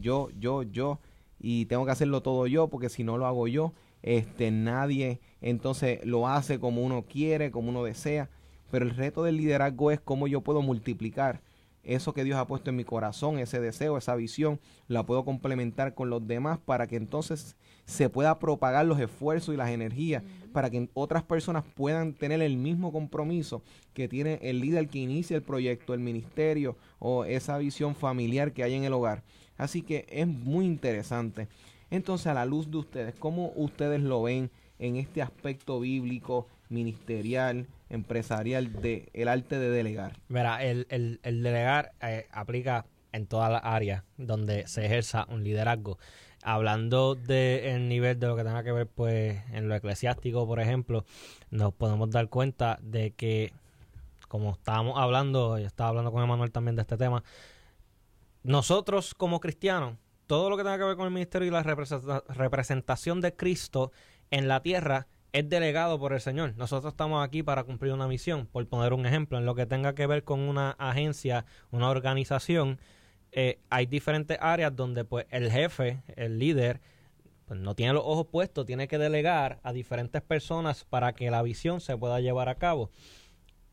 yo, yo, yo, y tengo que hacerlo todo yo, porque si no lo hago yo, este, nadie entonces lo hace como uno quiere, como uno desea. Pero el reto del liderazgo es cómo yo puedo multiplicar eso que Dios ha puesto en mi corazón, ese deseo, esa visión, la puedo complementar con los demás para que entonces se pueda propagar los esfuerzos y las energías para que otras personas puedan tener el mismo compromiso que tiene el líder que inicia el proyecto, el ministerio o esa visión familiar que hay en el hogar. Así que es muy interesante. Entonces, a la luz de ustedes, ¿cómo ustedes lo ven en este aspecto bíblico, ministerial, empresarial de el arte de delegar? Mira, el, el, el delegar eh, aplica en todas las áreas donde se ejerza un liderazgo. Hablando del nivel de lo que tenga que ver pues en lo eclesiástico, por ejemplo, nos podemos dar cuenta de que como estábamos hablando, yo estaba hablando con Emanuel también de este tema, nosotros como cristianos, todo lo que tenga que ver con el ministerio y la representación de Cristo en la tierra es delegado por el Señor. Nosotros estamos aquí para cumplir una misión, por poner un ejemplo, en lo que tenga que ver con una agencia, una organización, eh, hay diferentes áreas donde pues el jefe, el líder, pues no tiene los ojos puestos, tiene que delegar a diferentes personas para que la visión se pueda llevar a cabo.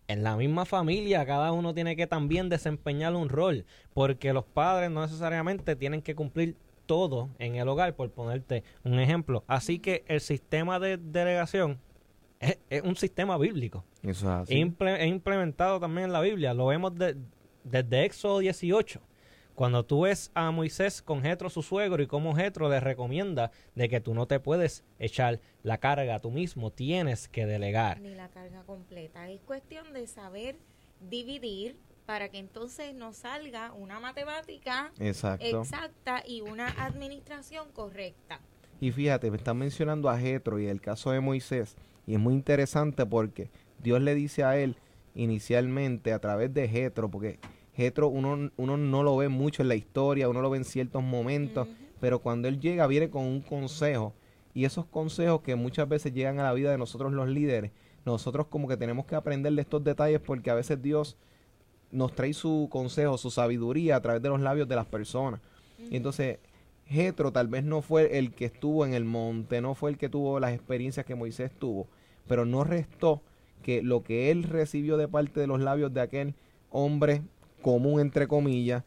En la misma familia, cada uno tiene que también desempeñar un rol, porque los padres no necesariamente tienen que cumplir todo en el hogar, por ponerte un ejemplo. Así que el sistema de delegación es, un sistema bíblico. Eso es, implementado también en la Biblia. Lo vemos desde Éxodo 18. Cuando tú ves a Moisés con Jetro su suegro y cómo Jetro le recomienda de que tú no te puedes echar la carga tú mismo, tienes que delegar. Ni la carga completa. Es cuestión de saber dividir para que entonces nos salga una matemática exacta y una administración correcta. Y fíjate, me están mencionando a Jetro y el caso de Moisés, y es muy interesante porque Dios le dice a él inicialmente a través de Jetro, porque Jetro uno, uno no lo ve mucho en la historia, uno lo ve en ciertos momentos, pero cuando él llega viene con un consejo, y esos consejos que muchas veces llegan a la vida de nosotros los líderes, nosotros como que tenemos que aprender de estos detalles porque a veces Dios nos trae su consejo, su sabiduría a través de los labios de las personas. Y entonces, Jetro tal vez no fue el que estuvo en el monte, no fue el que tuvo las experiencias que Moisés tuvo, pero no restó que lo que él recibió de parte de los labios de aquel hombre común, entre comillas,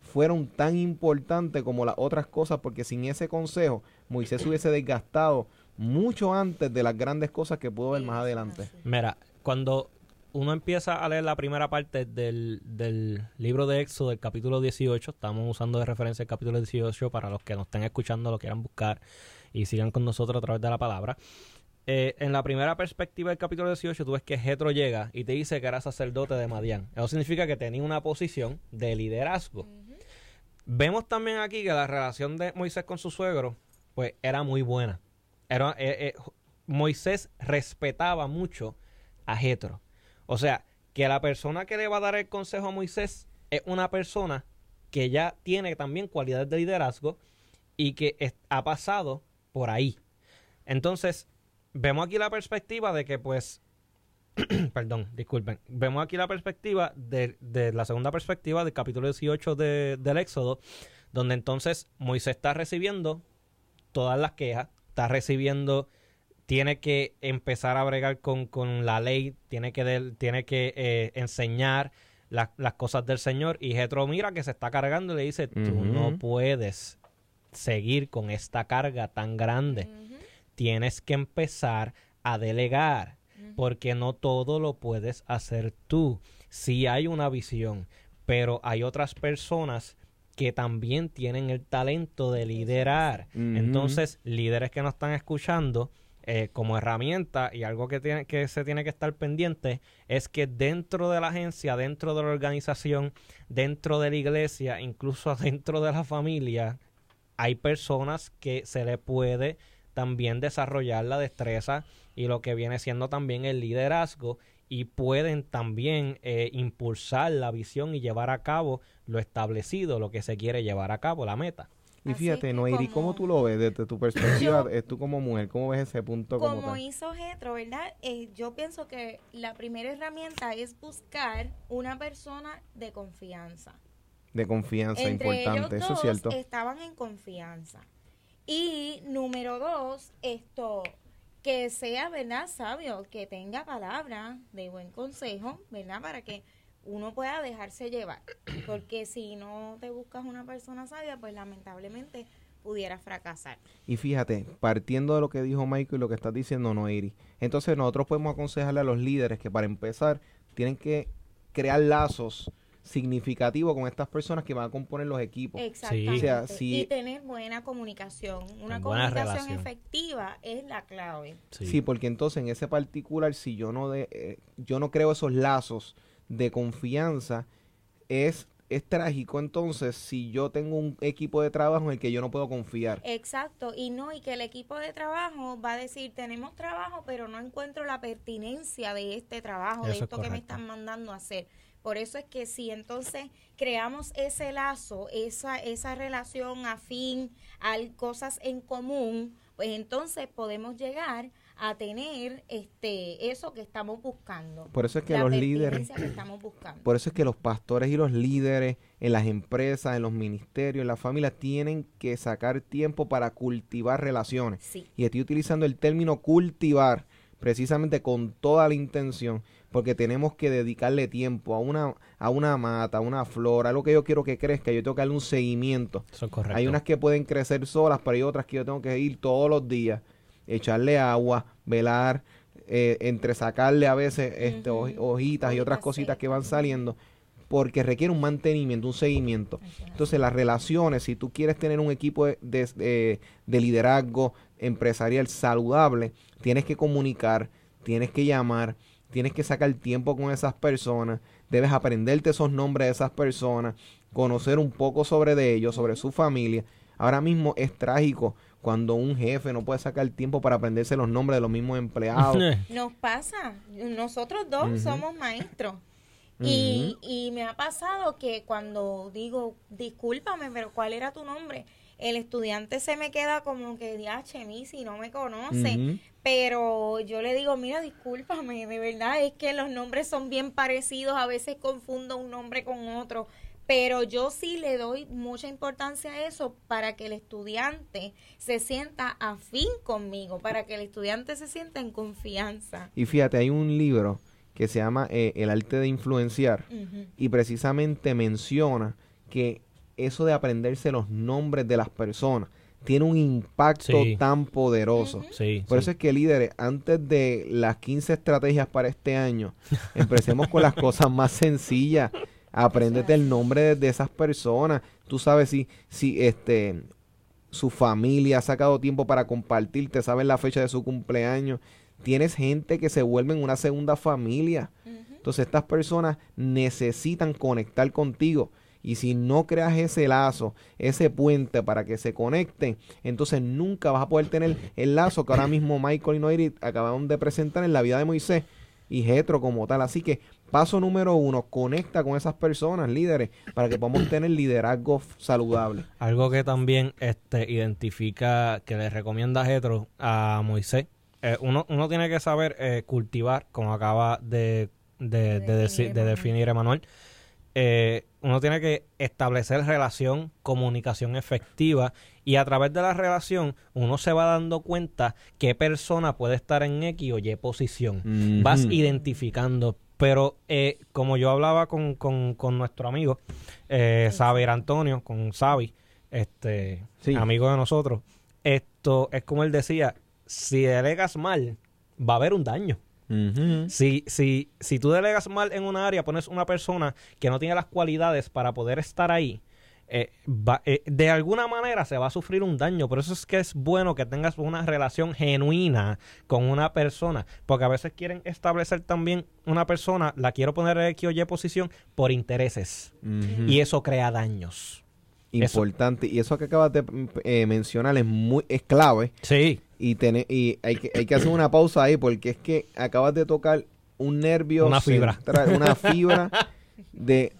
fueron tan importantes como las otras cosas, porque sin ese consejo, Moisés hubiese desgastado mucho antes de las grandes cosas que pudo ver más adelante. Mira, cuando uno empieza a leer la primera parte del, del libro de Éxodo, del capítulo 18, estamos usando de referencia el capítulo 18 para los que nos estén escuchando, lo quieran buscar y sigan con nosotros a través de la palabra. Eh, en la primera perspectiva del capítulo 18, tú ves que Jetro llega y te dice que era sacerdote de Madián. Eso significa que tenía una posición de liderazgo. Vemos también aquí que la relación de Moisés con su suegro, pues, era muy buena. Era, eh, eh, Moisés respetaba mucho a Jetro. O sea, que la persona que le va a dar el consejo a Moisés es una persona que ya tiene también cualidades de liderazgo y que ha pasado por ahí. Entonces, vemos aquí la perspectiva de que, pues, perdón, disculpen, vemos aquí la perspectiva de, la segunda perspectiva del capítulo 18 del Éxodo, donde entonces Moisés está recibiendo todas las quejas, está recibiendo tiene que empezar a bregar con, la ley, tiene que, tiene que eh, enseñar las cosas del Señor. Y Jetro mira que se está cargando y le dice, tú no puedes seguir con esta carga tan grande. Tienes que empezar a delegar, porque no todo lo puedes hacer tú. Sí hay una visión, pero hay otras personas que también tienen el talento de liderar. Entonces, líderes que nos están escuchando, eh, como herramienta y algo que, tiene, que se tiene que estar pendiente es que dentro de la agencia, dentro de la organización, dentro de la iglesia, incluso dentro de la familia, hay personas que se le puede también desarrollar la destreza y lo que viene siendo también el liderazgo y pueden también eh, impulsar la visión y llevar a cabo lo establecido, lo que se quiere llevar a cabo, la meta. Y fíjate, Noiri, ¿cómo tú lo ves desde tu perspectiva, eh, tú como mujer, cómo ves ese punto? Como, hizo Getro, ¿verdad? Eh, yo pienso que la primera herramienta es buscar una persona de confianza. De confianza, importante, eso es cierto. Estaban en confianza. Y número dos, esto, que sea, ¿verdad? Sabio, que tenga palabra de buen consejo, ¿verdad? Para que uno pueda dejarse llevar. Porque si no te buscas una persona sabia, pues lamentablemente pudiera fracasar. Y fíjate, partiendo de lo que dijo Michael y lo que estás diciendo Noiri, entonces nosotros podemos aconsejarle a los líderes que para empezar tienen que crear lazos significativos con estas personas que van a componer los equipos. Exactamente. y tener buena comunicación. Una comunicación efectiva es la clave. Sí. porque entonces en ese particular, si yo no, de, eh, yo no creo esos lazos de confianza, es es trágico entonces si yo tengo un equipo de trabajo en el que yo no puedo confiar. Exacto, y no, y que el equipo de trabajo va a decir, tenemos trabajo, pero no encuentro la pertinencia de este trabajo, de esto que me están mandando a hacer. Por eso es que si entonces creamos ese lazo, esa, esa relación afín, a cosas en común, pues entonces podemos llegar a tener este eso que estamos buscando. Por eso es que los líderes Por eso es que los pastores y los líderes en las empresas, en los ministerios, en las familias tienen que sacar tiempo para cultivar relaciones. Y estoy utilizando el término cultivar precisamente con toda la intención, porque tenemos que dedicarle tiempo a una, a una mata, a una flor, a lo que yo quiero que crezca, yo tengo que darle un seguimiento. Hay unas que pueden crecer solas, pero hay otras que yo tengo que ir todos los días echarle agua, velar, eh, entre sacarle a veces este, hojitas y otras cositas que van saliendo, porque requiere un mantenimiento, un seguimiento. Entonces las relaciones, si tú quieres tener un equipo de, de, de liderazgo empresarial saludable, tienes que comunicar, tienes que llamar, tienes que sacar tiempo con esas personas, debes aprenderte esos nombres de esas personas, conocer un poco sobre de ellos, sobre su familia. Ahora mismo es trágico cuando un jefe no puede sacar tiempo para aprenderse los nombres de los mismos empleados. Nos pasa, nosotros dos somos maestros. y, y me ha pasado que cuando digo, discúlpame, pero ¿cuál era tu nombre? El estudiante se me queda como que, diache, mí si no me conoce. Pero yo le digo, mira, discúlpame, de verdad es que los nombres son bien parecidos, a veces confundo un nombre con otro pero yo sí le doy mucha importancia a eso para que el estudiante se sienta afín conmigo, para que el estudiante se sienta en confianza. Y fíjate, hay un libro que se llama eh, El arte de influenciar y precisamente menciona que eso de aprenderse los nombres de las personas tiene un impacto tan poderoso. Por eso es que líderes, antes de las 15 estrategias para este año, empecemos con las cosas más sencillas Apréndete el nombre de, esas personas. Tú sabes si, si este su familia ha sacado tiempo para compartirte, sabes la fecha de su cumpleaños. Tienes gente que se vuelve en una segunda familia. Entonces estas personas necesitan conectar contigo. Y si no creas ese lazo, ese puente para que se conecten, entonces nunca vas a poder tener el lazo que ahora mismo Michael y Noiri acabaron de presentar en la vida de Moisés y Jetro como tal. Así que Paso número uno, conecta con esas personas, líderes, para que podamos tener liderazgo saludable. Algo que también este, identifica, que le recomienda Jetro a Moisés, eh, uno, uno tiene que saber eh, cultivar, como acaba de, de, definir, Emanuel, eh, uno tiene que establecer relación, comunicación efectiva y a través de la relación uno se va dando cuenta qué persona puede estar en X o Y posición. Vas identificando pero eh, como yo hablaba con, con, nuestro amigo eh, Saber Antonio, con Sabi, este amigo de nosotros, esto es como él decía, si delegas mal, va a haber un daño. Si, si, si tú delegas mal en una área, pones una persona que no tiene las cualidades para poder estar ahí, eh, eh, de alguna manera se va a sufrir un daño. Por eso es que es bueno que tengas una relación genuina con una persona. Porque a veces quieren establecer también una persona, la quiero poner en X o Y posición por intereses. Y eso crea daños. Importante. Y eso que acabas de eh, mencionar es muy es clave. Sí. Y, y hay, que, hay que hacer una pausa ahí porque es que acabas de tocar un nervio. Una fibra. una fibra de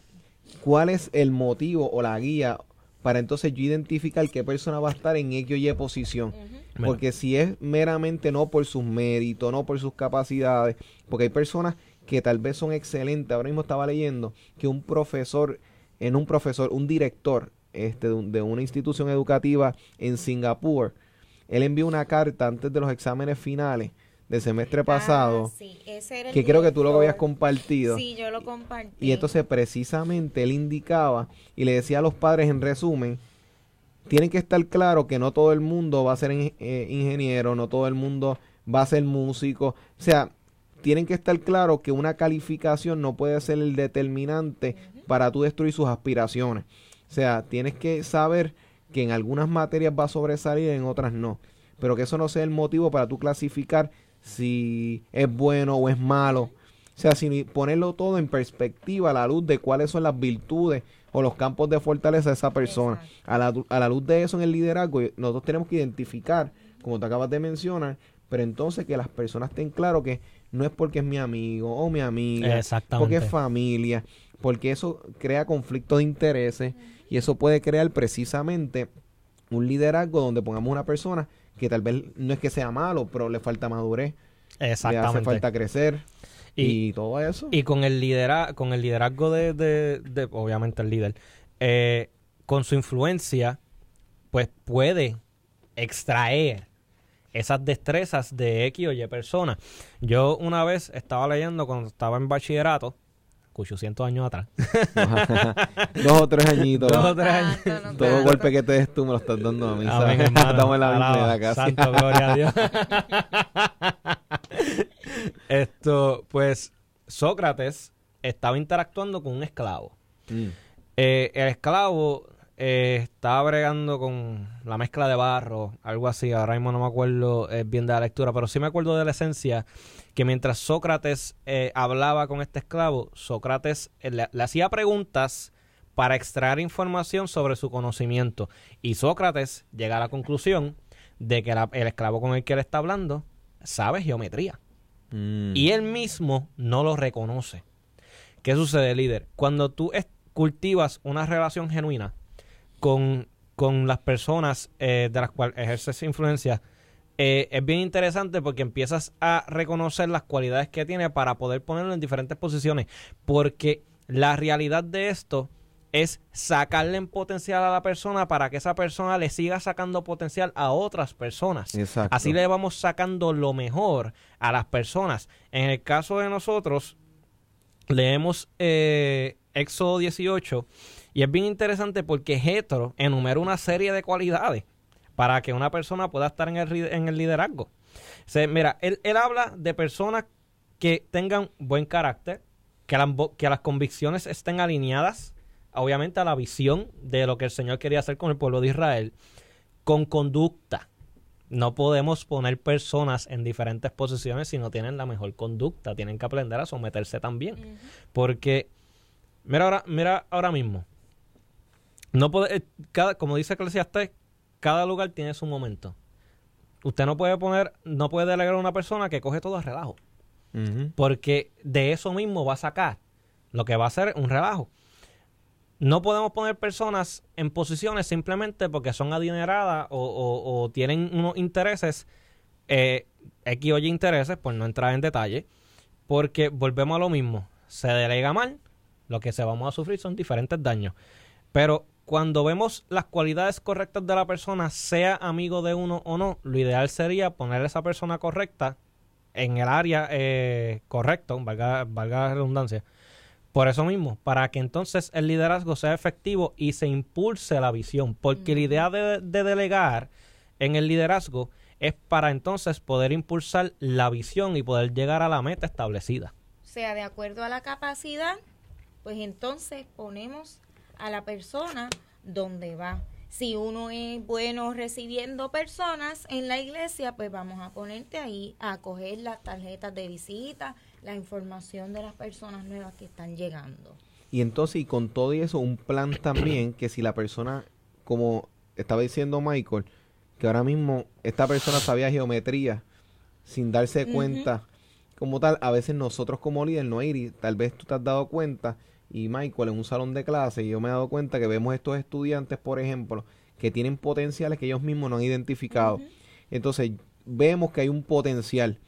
cuál es el motivo o la guía para entonces yo identificar qué persona va a estar en X o Y posición. Porque si es meramente no por sus méritos, no por sus capacidades, porque hay personas que tal vez son excelentes. Ahora mismo estaba leyendo que un profesor en un profesor, un director este, de, una institución educativa en Singapur. Él envió una carta antes de los exámenes finales del semestre ah, pasado, que creo que tú lo habías compartido. Sí, yo lo compartí. Y entonces precisamente él indicaba y le decía a los padres en resumen, tienen que estar claro que no todo el mundo va a ser eh, ingeniero, no todo el mundo va a ser músico. O sea, tienen que estar claro que una calificación no puede ser el determinante para tú destruir sus aspiraciones. O sea, tienes que saber que en algunas materias va a sobresalir, en otras no. Pero que eso no sea el motivo para tú clasificar si es bueno o es malo. O sea, si ponerlo todo en perspectiva a la luz de cuáles son las virtudes o los campos de fortaleza de esa persona. A la, a la luz de eso en el liderazgo, nosotros tenemos que identificar, como te acabas de mencionar, pero entonces que las personas estén claro que no es porque es mi amigo o mi amiga, porque es familia, porque eso crea conflicto de intereses y eso puede crear precisamente un liderazgo donde pongamos una persona que tal vez no es que sea malo, pero le falta madurez, Exactamente. le hace falta crecer. Y, todo eso. Y con el, lidera con el liderazgo de, de, obviamente el líder, eh, con su influencia, pues puede extraer esas destrezas de X o Y persona. Yo una vez estaba leyendo cuando estaba en bachillerato, 800 años atrás. Dos o tres añitos. Dos o tres años. Todo golpe que te des tú me lo estás dando a mí. Estamos en la misma casi. Santo, gloria a Dios. Esto, pues, Sócrates estaba interactuando con un esclavo. Mm. Eh, el esclavo eh, estaba bregando con la mezcla de barro, algo así. Ahora mismo no me acuerdo eh, bien de la lectura, pero sí me acuerdo de la esencia que mientras Sócrates eh, hablaba con este esclavo, Sócrates le, hacía preguntas para extraer información sobre su conocimiento. Y Sócrates llega a la conclusión de que el esclavo con el que él está hablando sabe geometría. Mm. Y él mismo no lo reconoce. ¿Qué sucede, líder? Cuando tú cultivas una relación genuina, con, con las personas eh, de las cuales ejerces influencia, eh, es bien interesante porque empiezas a reconocer las cualidades que tiene para poder ponerlo en diferentes posiciones. Porque la realidad de esto es sacarle en potencial a la persona para que esa persona le siga sacando potencial a otras personas. Así le vamos sacando lo mejor a las personas. En el caso de nosotros, leemos eh, Éxodo 18 y es bien interesante porque Getro enumera una serie de cualidades para que una persona pueda estar en el, en el liderazgo. mira, él, habla de personas que tengan buen carácter, que, que las convicciones estén alineadas, obviamente, a la visión de lo que el Señor quería hacer con el pueblo de Israel, con conducta. No podemos poner personas en diferentes posiciones si no tienen la mejor conducta. Tienen que aprender a someterse también. Porque, mira ahora, mira ahora mismo, no puede, eh, cada, como dice Eclesiastes, cada lugar tiene su momento. Usted no puede poner, no puede delegar a una persona que coge todo a relajo. Porque de eso mismo va a sacar lo que va a ser un relajo. No podemos poner personas en posiciones simplemente porque son adineradas o, tienen unos intereses, eh, X o Y intereses, por no entrar en detalle, porque volvemos a lo mismo. Se delega mal, lo que se vamos a sufrir son diferentes daños. Pero cuando vemos las cualidades correctas de la persona, sea amigo de uno o no, lo ideal sería poner a esa persona correcta en el área eh, correcto, valga, valga la redundancia. Por eso mismo, para que entonces el liderazgo sea efectivo y se impulse la visión, porque la idea de, de delegar en el liderazgo es para entonces poder impulsar la visión y poder llegar a la meta establecida. O sea, de acuerdo a la capacidad, pues entonces ponemos a la persona donde va. Si uno es bueno recibiendo personas en la iglesia, pues vamos a ponerte ahí a coger las tarjetas de visita, la información de las personas nuevas que están llegando. Y entonces, y con todo eso, un plan también que si la persona, como estaba diciendo Michael, que ahora mismo esta persona sabía geometría sin darse cuenta como tal, a veces nosotros como líder, no ir, tal vez tú te has dado cuenta y Michael en un salón de clase y yo me he dado cuenta que vemos estos estudiantes, por ejemplo, que tienen potenciales que ellos mismos no han identificado. Entonces, vemos que hay un potencial.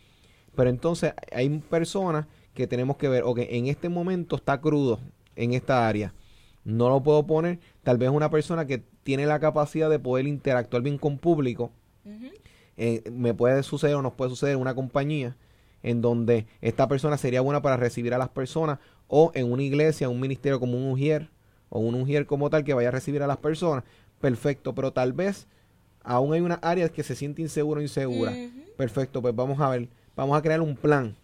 Pero entonces hay personas que tenemos que ver, o que en este momento está crudo en esta área. no lo puedo poner. Tal vez una persona que tiene la capacidad de poder interactuar bien con público. Eh, me puede suceder o nos puede suceder en una compañía en donde esta persona sería buena para recibir a las personas o en una iglesia, un ministerio como un ujier o un ujier como tal que vaya a recibir a las personas. Perfecto, pero tal vez aún hay una área que se siente inseguro o insegura. Perfecto, pues vamos a ver, vamos a crear un plan.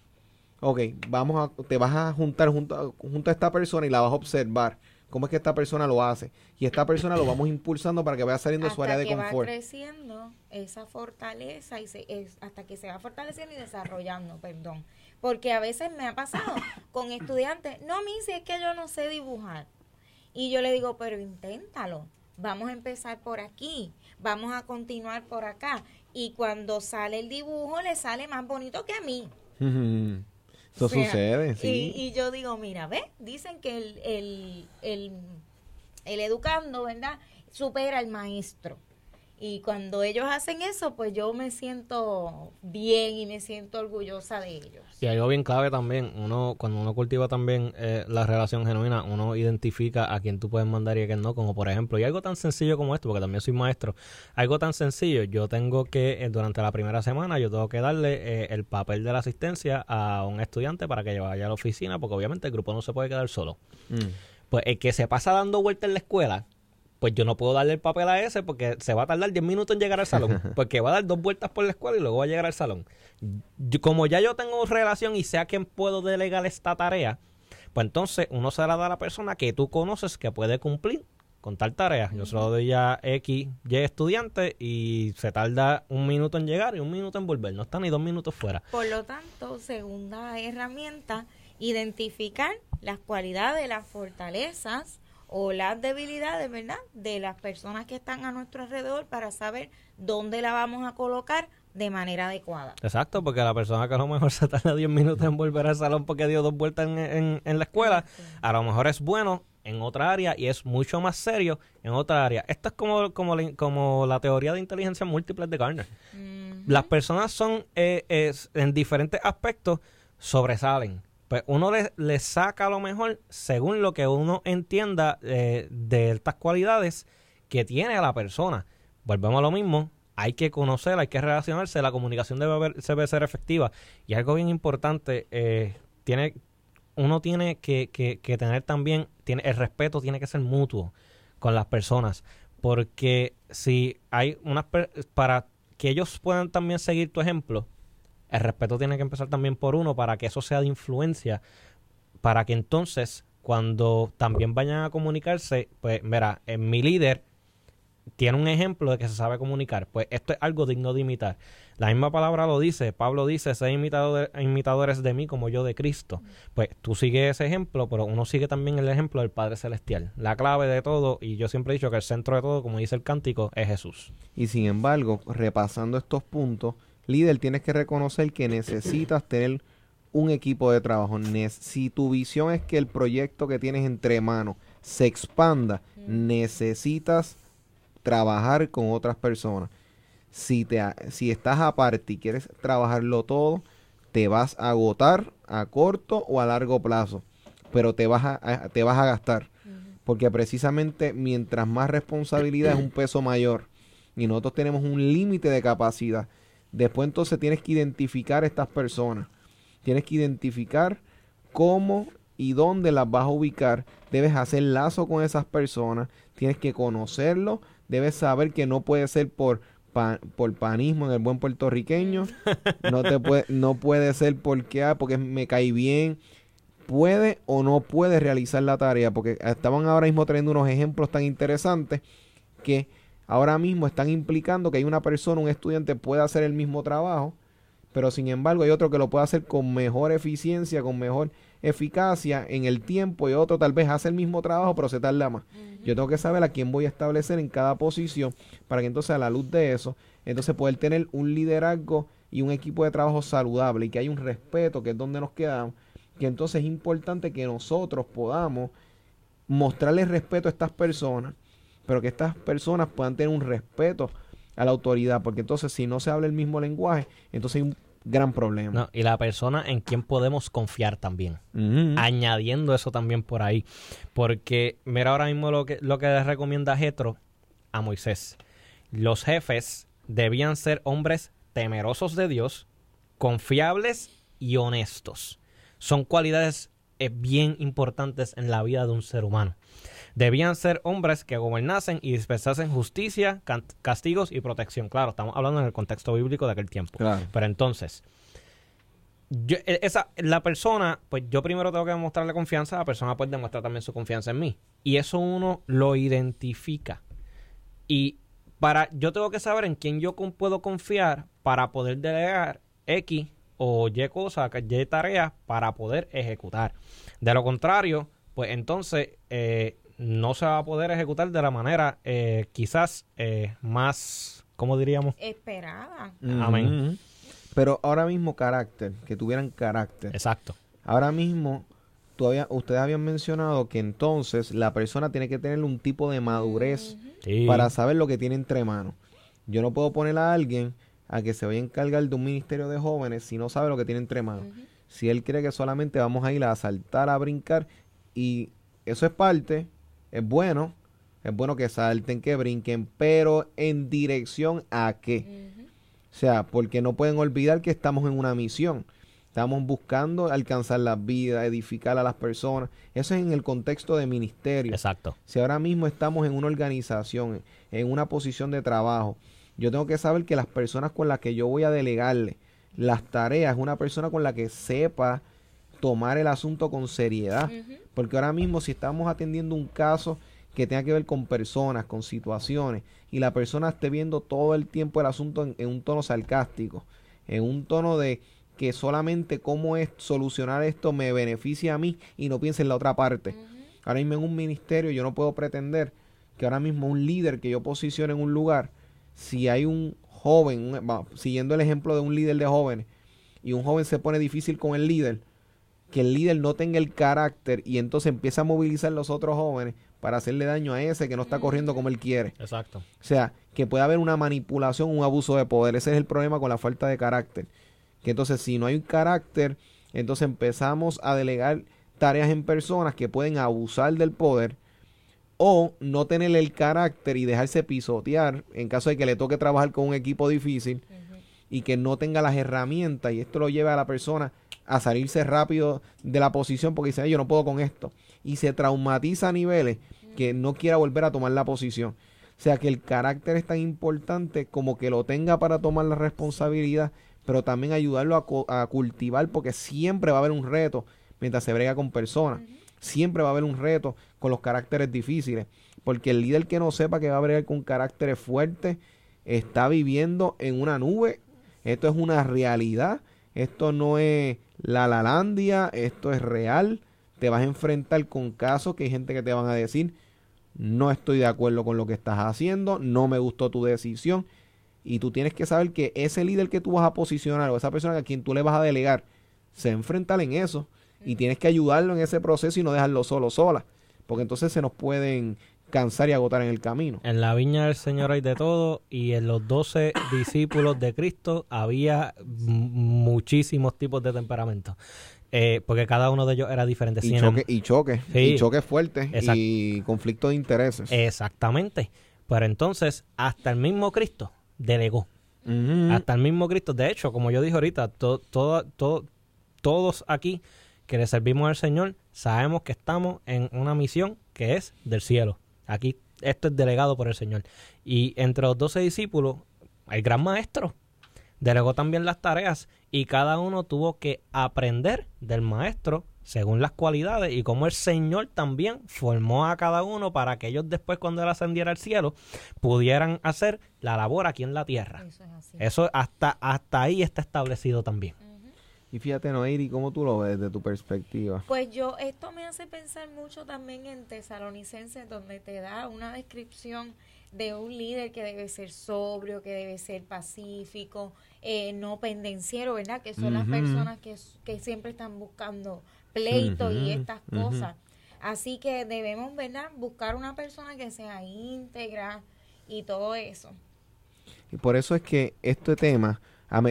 Ok, vamos a, te vas a juntar junto, junto a esta persona y la vas a observar cómo es que esta persona lo hace. Y esta persona lo vamos impulsando para que vaya saliendo de su área de que confort. va creciendo esa fortaleza y se, es, hasta que se va fortaleciendo y desarrollando, perdón. Porque a veces me ha pasado con estudiantes, no, si es que yo no sé dibujar. Y yo le digo, pero inténtalo. Vamos a empezar por aquí, vamos a continuar por acá. Y cuando sale el dibujo, le sale más bonito que a mí. Eso sucede, sí. Y, yo digo, mira, ¿ves? Dicen que el, el, el, el educando, ¿verdad? Supera al maestro. Y cuando ellos hacen eso, pues yo me siento bien y me siento orgullosa de ellos. Y algo bien clave también, uno cuando uno cultiva también eh, la relación genuina, uno identifica a quién tú puedes mandar y a quién no, como por ejemplo, y algo tan sencillo como esto, porque también soy maestro, algo tan sencillo, yo tengo que, eh, durante la primera semana, yo tengo que darle eh, el papel de la asistencia a un estudiante para que vaya a la oficina, porque obviamente el grupo no se puede quedar solo. Mm. Pues el que se pasa dando vueltas en la escuela, pues yo no puedo darle el papel a ese porque se va a tardar 10 minutos en llegar al salón. Porque va a dar dos vueltas por la escuela y luego va a llegar al salón. como ya yo tengo relación y sé a quién puedo delegar esta tarea, pues entonces uno se la da a la persona que tú conoces que puede cumplir con tal tarea. Yo se lo doy a X, Y estudiante y se tarda un minuto en llegar y un minuto en volver. No está ni dos minutos fuera. Por lo tanto, segunda herramienta, identificar las cualidades, las fortalezas o las debilidades, ¿verdad? De las personas que están a nuestro alrededor para saber dónde la vamos a colocar de manera adecuada. Exacto, porque la persona que a lo mejor se tarda 10 minutos en volver al salón porque dio dos vueltas en, en, la escuela, a lo mejor es bueno en otra área y es mucho más serio en otra área. Esto es como, como, como la teoría de inteligencia múltiple de Garner. Las personas son eh, en diferentes aspectos sobresalen pues uno le, saca a lo mejor según lo que uno entienda eh, de estas cualidades que tiene la persona. Volvemos a lo mismo, hay que conocer, hay que relacionarse, la comunicación debe, debe ser efectiva. Y algo bien importante, eh, tiene, uno tiene que, que, que, tener también, tiene, el respeto tiene que ser mutuo con las personas, porque si hay unas, para que ellos puedan también seguir tu ejemplo, el respeto tiene que empezar también por uno para que eso sea de influencia, para que entonces cuando también vayan a comunicarse, pues mira, en mi líder tiene un ejemplo de que se sabe comunicar, pues esto es algo digno de imitar. La misma palabra lo dice, Pablo dice, sé imitador, imitadores de mí como yo de Cristo. Pues tú sigues ese ejemplo, pero uno sigue también el ejemplo del Padre Celestial. La clave de todo, y yo siempre he dicho que el centro de todo, como dice el cántico, es Jesús. Y sin embargo, repasando estos puntos, líder, tienes que reconocer que necesitas tener un equipo de trabajo. Si tu visión es que el proyecto que tienes entre manos se expanda, necesitas trabajar con otras personas. Si, te, si estás aparte y quieres trabajarlo todo, te vas a agotar a corto o a largo plazo, pero te vas a, te vas a gastar. Porque precisamente mientras más responsabilidad es un peso mayor y nosotros tenemos un límite de capacidad, Después entonces tienes que identificar estas personas. Tienes que identificar cómo y dónde las vas a ubicar. Debes hacer lazo con esas personas. Tienes que conocerlo. Debes saber que no puede ser por, por panismo en el buen puertorriqueño. No, te puede, no puede ser porque, ah, porque me cae bien. Puede o no puede realizar la tarea. Porque estaban ahora mismo trayendo unos ejemplos tan interesantes que ahora mismo están implicando que hay una persona, un estudiante puede hacer el mismo trabajo, pero sin embargo hay otro que lo puede hacer con mejor eficiencia, con mejor eficacia en el tiempo y otro tal vez hace el mismo trabajo pero se tarda más. Yo tengo que saber a quién voy a establecer en cada posición para que entonces a la luz de eso, entonces poder tener un liderazgo y un equipo de trabajo saludable y que hay un respeto, que es donde nos quedamos, que entonces es importante que nosotros podamos mostrarle respeto a estas personas pero que estas personas puedan tener un respeto a la autoridad, porque entonces si no se habla el mismo lenguaje, entonces hay gran problema. No, y la persona en quien podemos confiar también. Añadiendo eso también por ahí. Porque mira ahora mismo lo que, lo que le recomienda Jetro a Moisés. Los jefes debían ser hombres temerosos de Dios, confiables y honestos. Son cualidades bien importantes en la vida de un ser humano. Debían ser hombres que gobernasen y dispensasen justicia, castigos y protección. Claro, estamos hablando en el contexto bíblico de aquel tiempo. Claro. Pero entonces, yo- e- esa, la persona, pues yo primero tengo que demostrarle confianza, la persona pues demuestra también su confianza en mí. Y eso uno lo identifica. Y para, yo tengo que saber en quién yo con- puedo confiar para poder delegar X o Y cosas, Y tareas para poder ejecutar. De lo contrario, pues entonces eh, no se va a poder ejecutar de la manera eh, quizás eh, más, ¿cómo diríamos? Esperada. Amén. Pero ahora mismo carácter, que tuvieran carácter. Exacto. Ahora mismo, todavía, ustedes habían mencionado que entonces la persona tiene que tener un tipo de madurez Sí. para saber lo que tiene entre manos. Yo no puedo poner a alguien a que se vaya a encargar de un ministerio de jóvenes si no sabe lo que tiene entre manos. Si él cree que solamente vamos a ir a saltar, a brincar, y eso es parte, es bueno, es bueno que salten, que brinquen, pero en dirección a qué. O sea, porque no pueden olvidar que estamos en una misión. Estamos buscando alcanzar las vidas, edificar a las personas. Eso es en el contexto de ministerio. Exacto. Si ahora mismo estamos en una organización, en una posición de trabajo, yo tengo que saber que las personas con las que yo voy a delegarle las tareas es una persona con la que sepa tomar el asunto con seriedad. Porque ahora mismo si estamos atendiendo un caso que tenga que ver con personas, con situaciones, y la persona esté viendo todo el tiempo el asunto en, en un tono sarcástico, en un tono de que solamente cómo es solucionar esto me beneficia a mí y no piense en la otra parte. Ahora mismo en un ministerio yo no puedo pretender que ahora mismo un líder que yo posicione en un lugar, si hay un joven, un- siguiendo el ejemplo de un líder de jóvenes, y un joven se pone difícil con el líder, que el líder no tenga el carácter y entonces empieza a movilizar los otros jóvenes para hacerle daño a ese que no está corriendo como él quiere. Exacto. O sea, que puede haber una manipulación, un abuso de poder. Ese es el problema con la falta de carácter. Que entonces si no hay un carácter, entonces empezamos a delegar tareas en personas que pueden abusar del poder o no tener el carácter y dejarse pisotear en caso de que le toque trabajar con un equipo difícil y que no tenga las herramientas y esto lo lleva a la persona a salirse rápido de la posición porque dice, "Ay, yo no puedo con esto y se traumatiza a niveles que no quiera volver a tomar la posición. O sea que el carácter es tan importante como que lo tenga para tomar la responsabilidad, pero también ayudarlo a, a cultivar porque siempre va a haber un reto mientras se brega con personas. Siempre va a haber un reto con los caracteres difíciles, porque el líder que no sepa que va a bregar con caracteres fuertes está viviendo en una nube. Esto es una realidad. Esto no es la lalandia, esto es real. Te vas a enfrentar con casos que hay gente que te van a decir, no estoy de acuerdo con lo que estás haciendo, no me gustó tu decisión. Y tú tienes que saber que ese líder que tú vas a posicionar o esa persona a quien tú le vas a delegar, se enfrentar en eso. Y tienes que ayudarlo en ese proceso y no dejarlo solo, sola. Porque entonces se nos pueden cansar y agotar en el camino. En la viña del Señor hay de todo y en los doce discípulos de Cristo había muchísimos tipos de temperamento. Eh, porque cada uno de ellos era diferente. Y choque, y choque, Sí. y choque fuerte, y conflicto de intereses. Exactamente. Pero entonces, hasta el mismo Cristo delegó. Hasta el mismo Cristo. De hecho, como yo dije ahorita, to- todo- todo- todos aquí que le servimos al Señor sabemos que estamos en una misión que es del cielo. Aquí esto es delegado por el Señor. Y entre los doce discípulos, el gran maestro delegó también las tareas y cada uno tuvo que aprender del maestro según las cualidades y como el Señor también formó a cada uno para que ellos después cuando él ascendiera al cielo pudieran hacer la labor aquí en la tierra. Eso es así. Eso hasta, hasta ahí está establecido también. Y fíjate, Noiri, ¿cómo tú lo ves desde tu perspectiva? Pues yo, esto me hace pensar mucho también en Tesalonicenses, donde te da una descripción de un líder que debe ser sobrio, que debe ser pacífico, eh, no pendenciero, ¿verdad? Que son las personas que, que siempre están buscando pleitos y estas cosas. Así que debemos, ¿verdad? Buscar una persona que sea íntegra y todo eso. Y por eso es que este tema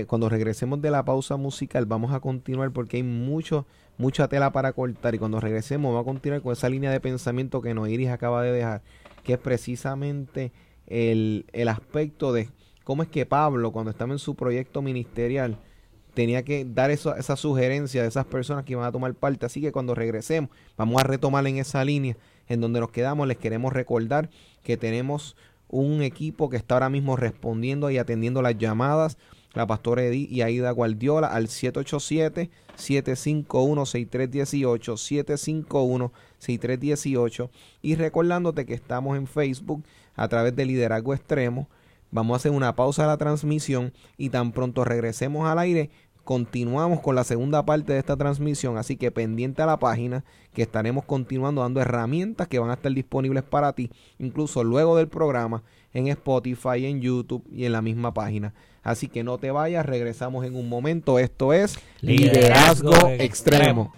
cuando regresemos de la pausa musical vamos a continuar porque hay mucho, mucha tela para cortar y cuando regresemos vamos a continuar con esa línea de pensamiento que Noiris acaba de dejar, que es precisamente el, el aspecto de cómo es que Pablo, cuando estaba en su proyecto ministerial, tenía que dar eso, esa sugerencia de esas personas que iban a tomar parte. Así que cuando regresemos, vamos a retomar en esa línea en donde nos quedamos. Les queremos recordar que tenemos un equipo que está ahora mismo respondiendo y atendiendo las llamadas. La pastora Edith y Aida Guardiola al 787-751-6318, 751-6318. Y recordándote que estamos en Facebook a través de Liderazgo Extremo. Vamos a hacer una pausa de la transmisión y tan pronto regresemos al aire, continuamos con la segunda parte de esta transmisión, así que pendiente a la página que estaremos continuando dando herramientas que van a estar disponibles para ti, incluso luego del programa en Spotify, en YouTube y en la misma página. Así que no te vayas, regresamos en un momento. Esto es Liderazgo, Extremo.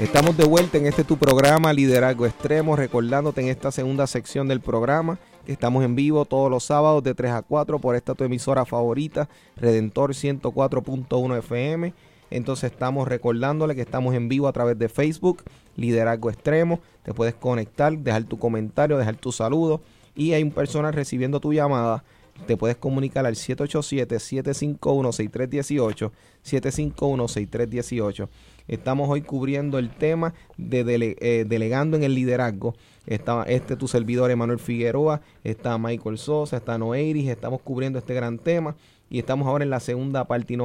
Estamos de vuelta en este tu programa Liderazgo Extremo, recordándote en esta segunda sección del programa Estamos en vivo todos los sábados de 3 a 4 por esta tu emisora favorita, Redentor 104.1 FM. Entonces estamos recordándole que estamos en vivo a través de Facebook, Liderazgo Extremo. Te puedes conectar, dejar tu comentario, dejar tu saludo. Y hay un personal recibiendo tu llamada. Te puedes comunicar al 787-751-6318. 751-6318. Estamos hoy cubriendo el tema de eh, delegando en el liderazgo. Está este tu servidor Emanuel Figueroa, está Michael Sosa, está Noeiris, estamos cubriendo este gran tema y estamos ahora en la segunda parte.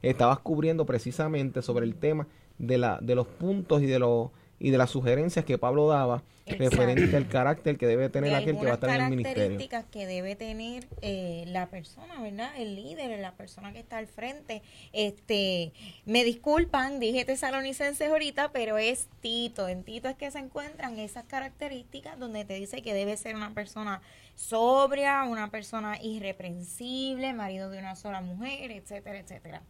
Estabas cubriendo precisamente sobre el tema de, la, de los puntos y de los y de las sugerencias que Pablo daba referente al carácter que debe tener aquel que va a estar en el ministerio. características que debe tener eh, la persona, ¿verdad? El líder, la persona que está al frente. Este, me disculpan, dije tesalonicenses ahorita, pero es Tito. En Tito es que se encuentran esas características donde te dice que debe ser una persona sobria, una persona irreprensible, marido de una sola mujer, etcétera, etcétera.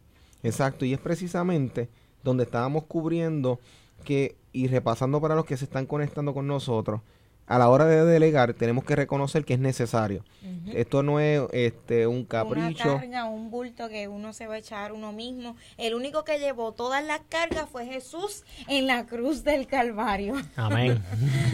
Exacto, y es precisamente donde estábamos cubriendo que, y repasando para los que se están conectando con nosotros, a la hora de delegar tenemos que reconocer que es necesario. Esto no es este un capricho. Una carga, un bulto que uno se va a echar uno mismo. El único que llevó todas las cargas fue Jesús en la cruz del Calvario. Amén.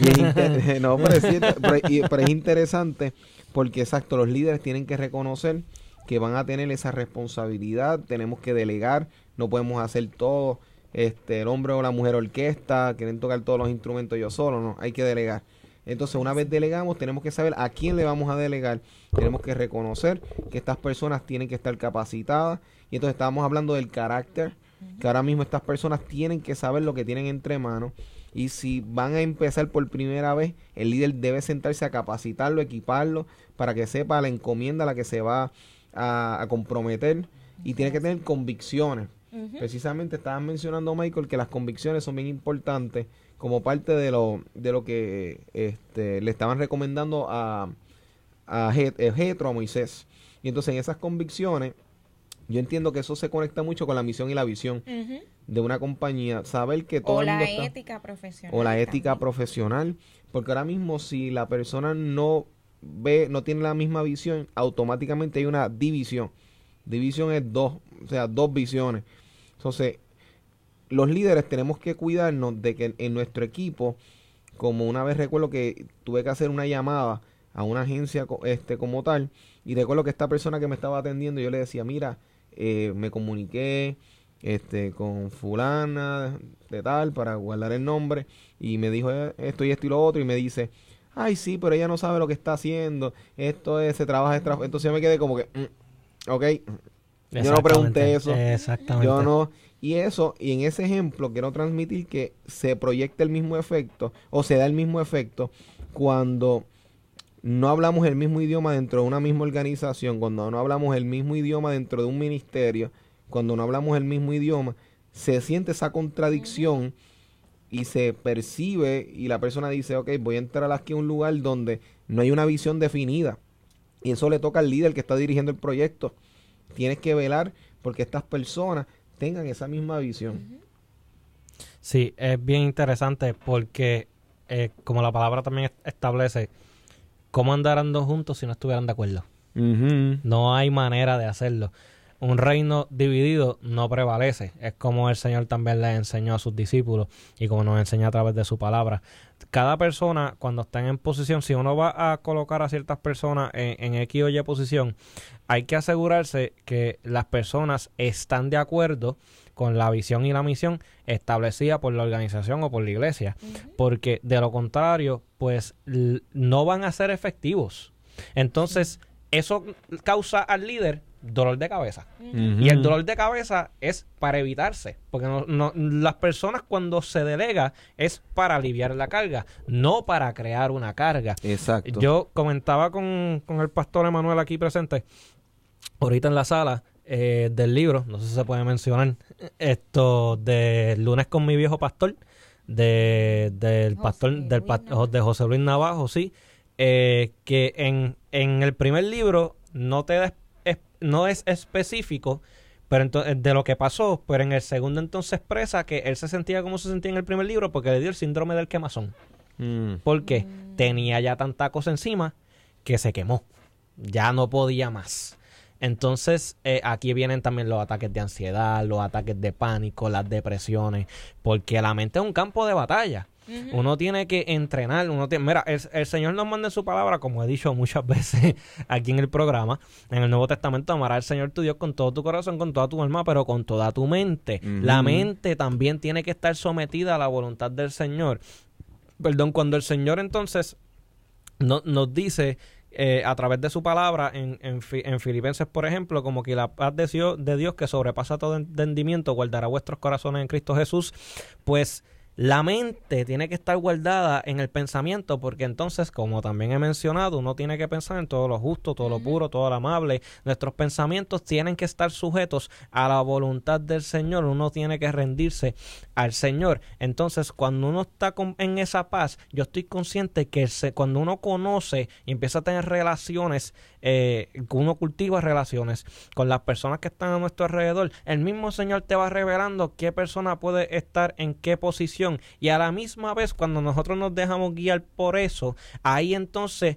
no, pero es, pero es interesante porque exacto, los líderes tienen que reconocer que van a tener esa responsabilidad, tenemos que delegar, no podemos hacer todo este, el hombre o la mujer orquesta, quieren tocar todos los instrumentos yo solo, no, hay que delegar. Entonces, una vez delegamos, tenemos que saber a quién le vamos a delegar. Tenemos que reconocer que estas personas tienen que estar capacitadas. Y entonces estábamos hablando del carácter, que ahora mismo estas personas tienen que saber lo que tienen entre manos. Y si van a empezar por primera vez, el líder debe sentarse a capacitarlo, equiparlo, para que sepa la encomienda a la que se va a, a comprometer. Y tiene que tener convicciones Precisamente estaban mencionando, Michael, que las convicciones son bien importantes como parte de lo, de lo que este, le estaban recomendando a, a Jetro, a Moisés. Y entonces en esas convicciones, yo entiendo que eso se conecta mucho con la misión y la visión de una compañía. Saber que todo o la ética profesional. O la ética profesional. Porque ahora mismo si la persona no ve, no tiene la misma visión, automáticamente hay una división. División es dos, o sea, dos visiones. Entonces, los líderes tenemos que cuidarnos de que en nuestro equipo, como una vez recuerdo que tuve que hacer una llamada a una agencia este como tal, y recuerdo que esta persona que me estaba atendiendo, yo le decía, mira, eh, me comuniqué este con fulana de tal para guardar el nombre y me dijo esto y esto y lo otro y me dice ay sí pero ella no sabe lo que está haciendo esto es se trabaja entonces yo me quedé como que mm, ok yo no pregunté eso. Exactamente. Yo no. Y eso, y en ese ejemplo quiero transmitir que se proyecta el mismo efecto o se da el mismo efecto cuando no hablamos el mismo idioma dentro de una misma organización, cuando no hablamos el mismo idioma dentro de un ministerio, cuando no hablamos el mismo idioma, se siente esa contradicción y se percibe y la persona dice, ok, voy a entrar aquí a un lugar donde no hay una visión definida. Y eso le toca al líder que está dirigiendo el proyecto tienes que velar porque estas personas tengan esa misma visión. Sí, es bien interesante porque, eh, como la palabra también establece, ¿cómo andarán dos juntos si no estuvieran de acuerdo? No hay manera de hacerlo. Un reino dividido no prevalece. Es como el Señor también le enseñó a sus discípulos y como nos enseña a través de su palabra. Cada persona, cuando está en posición, si uno va a colocar a ciertas personas en, en X o Y posición, hay que asegurarse que las personas están de acuerdo con la visión y la misión establecida por la organización o por la iglesia, porque de lo contrario, pues no van a ser efectivos. Entonces, eso causa al líder dolor de cabeza. Y el dolor de cabeza es para evitarse, porque no, las personas cuando se delega es para aliviar la carga, no para crear una carga. Exacto. Yo comentaba con, con el pastor Emanuel aquí presente, ahorita en la sala, eh, del libro, no sé si se puede mencionar, esto de Lunes con mi viejo pastor, de, del pastor, del de José Luis Navajo, sí, eh, que en, en el primer libro no te no es específico, pero entonces, de lo que pasó, pero en el segundo entonces expresa que él se sentía como se sentía en el primer libro porque le dio el síndrome del quemazón. Mm. Porque mm. tenía ya tanta cosa encima que se quemó. Ya no podía más. Entonces, eh, aquí vienen también los ataques de ansiedad, los ataques de pánico, las depresiones, porque la mente es un campo de batalla. Uno tiene que entrenar, uno tiene, mira, el, Señor nos manda en su palabra, como he dicho muchas veces aquí en el programa, en el Nuevo Testamento, amará al Señor tu Dios con todo tu corazón, con toda tu alma, pero con toda tu mente. La mente también tiene que estar sometida a la voluntad del Señor. Perdón, cuando el Señor entonces no, nos dice eh, a través de su palabra en, en, en, Filipenses, por ejemplo, como que la paz de Dios, de Dios que sobrepasa todo entendimiento guardará vuestros corazones en Cristo Jesús, pues la mente tiene que estar guardada en el pensamiento porque entonces, como también he mencionado, uno tiene que pensar en todo lo justo, todo lo puro, todo lo amable. Nuestros pensamientos tienen que estar sujetos a la voluntad del Señor. Uno tiene que rendirse al Señor. Entonces, cuando uno está en esa paz, yo estoy consciente que cuando uno conoce y empieza a tener relaciones, eh, uno cultiva relaciones con las personas que están a nuestro alrededor, el mismo Señor te va revelando qué persona puede estar en qué posición y a la misma vez cuando nosotros nos dejamos guiar por eso, ahí entonces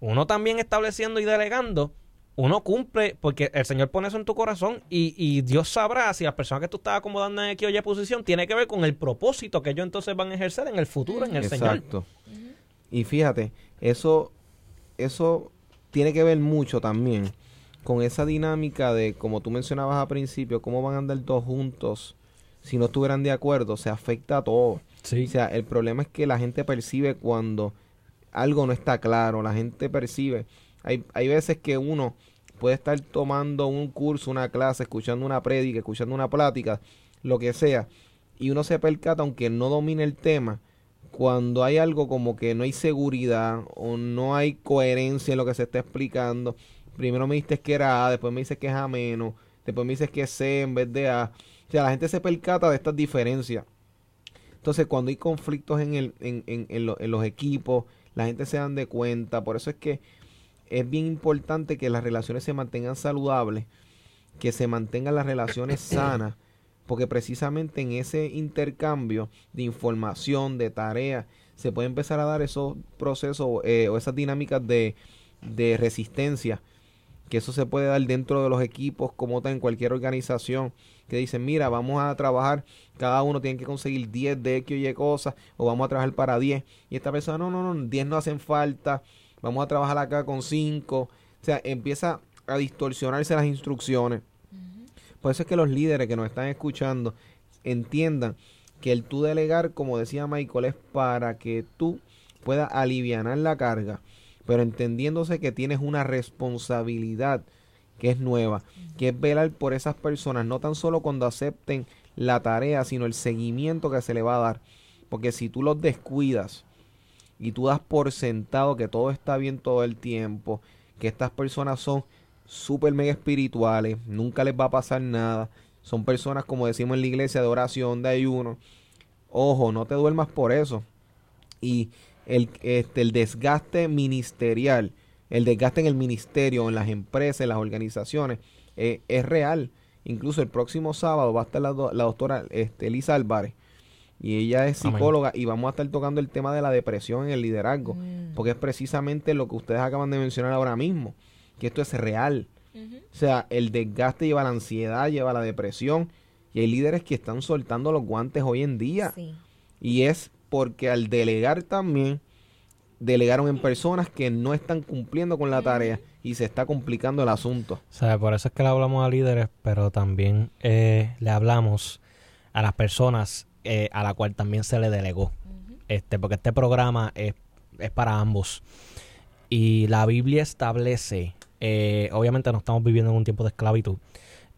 uno también estableciendo y delegando, uno cumple, porque el Señor pone eso en tu corazón y, Dios sabrá si la persona que tú estás acomodando en aquella posición tiene que ver con el propósito que ellos entonces van a ejercer en el futuro, en el Exacto. Y fíjate, eso, eso tiene que ver mucho también con esa dinámica de, como tú mencionabas al principio, cómo van a andar todos juntos si no estuvieran de acuerdo, se afecta a todo. O sea, el problema es que la gente percibe cuando algo no está claro, la gente percibe. Hay, hay veces que uno puede estar tomando un curso, una clase, escuchando una prédica, escuchando una plática, lo que sea, y uno se percata, aunque no domine el tema, cuando hay algo como que no hay seguridad o no hay coherencia en lo que se está explicando. Primero me dices que era A, después me dices que es A menos, después me dices que es C en vez de A. O sea, la gente se percata de estas diferencias. Entonces, cuando hay conflictos en, el, en, en, en, los equipos, la gente se dan de cuenta. Por eso es que es bien importante que las relaciones se mantengan saludables, que se mantengan las relaciones sanas, porque precisamente en ese intercambio de información, de tareas, se puede empezar a dar esos procesos eh, o esas dinámicas de, de resistencia que eso se puede dar dentro de los equipos como está en cualquier organización que dicen mira vamos a trabajar cada uno tiene que conseguir 10 de X o Y cosas o vamos a trabajar para 10 y esta persona no no no 10 no hacen falta vamos a trabajar acá con 5 o sea empieza a distorsionarse las instrucciones. Por eso es que los líderes que nos están escuchando entiendan que el tú delegar como decía Michael es para que tú puedas aliviar la carga pero entendiéndose que tienes una responsabilidad que es nueva, que es velar por esas personas, no tan solo cuando acepten la tarea, sino el seguimiento que se le va a dar. Porque si tú los descuidas y tú das por sentado que todo está bien todo el tiempo, que estas personas son súper mega espirituales, nunca les va a pasar nada, son personas como decimos en la iglesia de oración, de ayuno, ojo, no te duermas por eso. Y el, este, el desgaste ministerial, el desgaste en el ministerio, en las empresas, en las organizaciones, eh, es real. Incluso el próximo sábado va a estar la, doctora este, Elisa Álvarez y ella es psicóloga y vamos a estar tocando el tema de la depresión en el liderazgo, mm. porque es precisamente lo que ustedes acaban de mencionar ahora mismo. que esto es real. O sea, el desgaste lleva a la ansiedad, lleva a la depresión. Y hay líderes que están soltando los guantes hoy en día. Y es porque al delegar también, delegaron en personas que no están cumpliendo con la tarea y se está complicando el asunto. O sea, por eso es que le hablamos a líderes, pero también eh, le hablamos a las personas eh, a la cual también se le delegó. este Porque este programa es, es para ambos. Y la Biblia establece eh, obviamente no estamos viviendo en un tiempo de esclavitud.